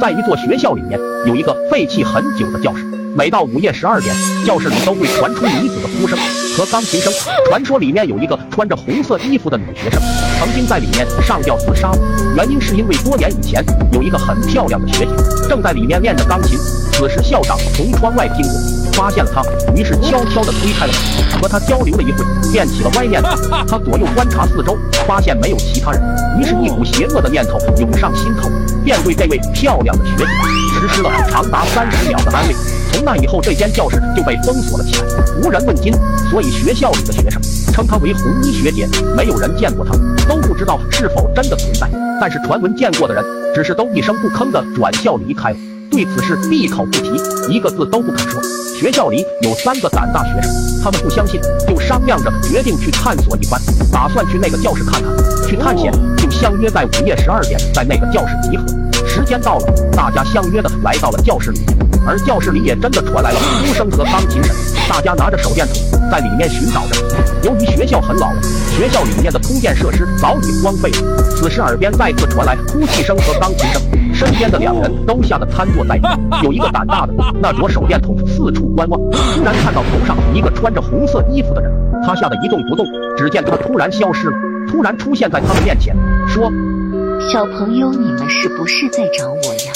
在一座学校里面，有一个废弃很久的教室。每到午夜十二点，教室里都会传出女子的哭声和钢琴声。传说里面有一个穿着红色衣服的女学生，曾经在里面上吊自杀了。原因是因为多年以前，有一个很漂亮的学姐正在里面练着钢琴。此时校长从窗外经过，发现了她，于是悄悄地推开了门，和她交流了一会，便起了歪念头。他左右观察四周，发现没有其他人，于是，一股邪恶的念头涌上心头，便对这位漂亮的学姐实施了长达三十秒的安慰。从那以后，这间教室就被封锁了起来，无人问津。所以学校里的学生称她为红衣学姐，没有人见过她，都不知道是否真的存在。但是传闻见过的人，只是都一声不吭的转校离开了。对此事闭口不提，一个字都不肯说。学校里有三个胆大学生，他们不相信，就商量着决定去探索一番，打算去那个教室看看。去探险相约在午夜十二点在那个教室集合。时间到了，大家相约的来到了教室里，而教室里也真的传来了哭声和钢琴声。大家拿着手电筒在里面寻找着。由于学校很老了，学校里面的通电设施早已荒废了。此时耳边再次传来哭泣声和钢琴声。身边的两人都吓得瘫坐在地，有一个胆大的，那着手电筒四处观望，突然看到头上一个穿着红色衣服的人，他吓得一动不动。只见他突然消失了，突然出现在他们面前，说：“小朋友，你们是不是在找我呀？”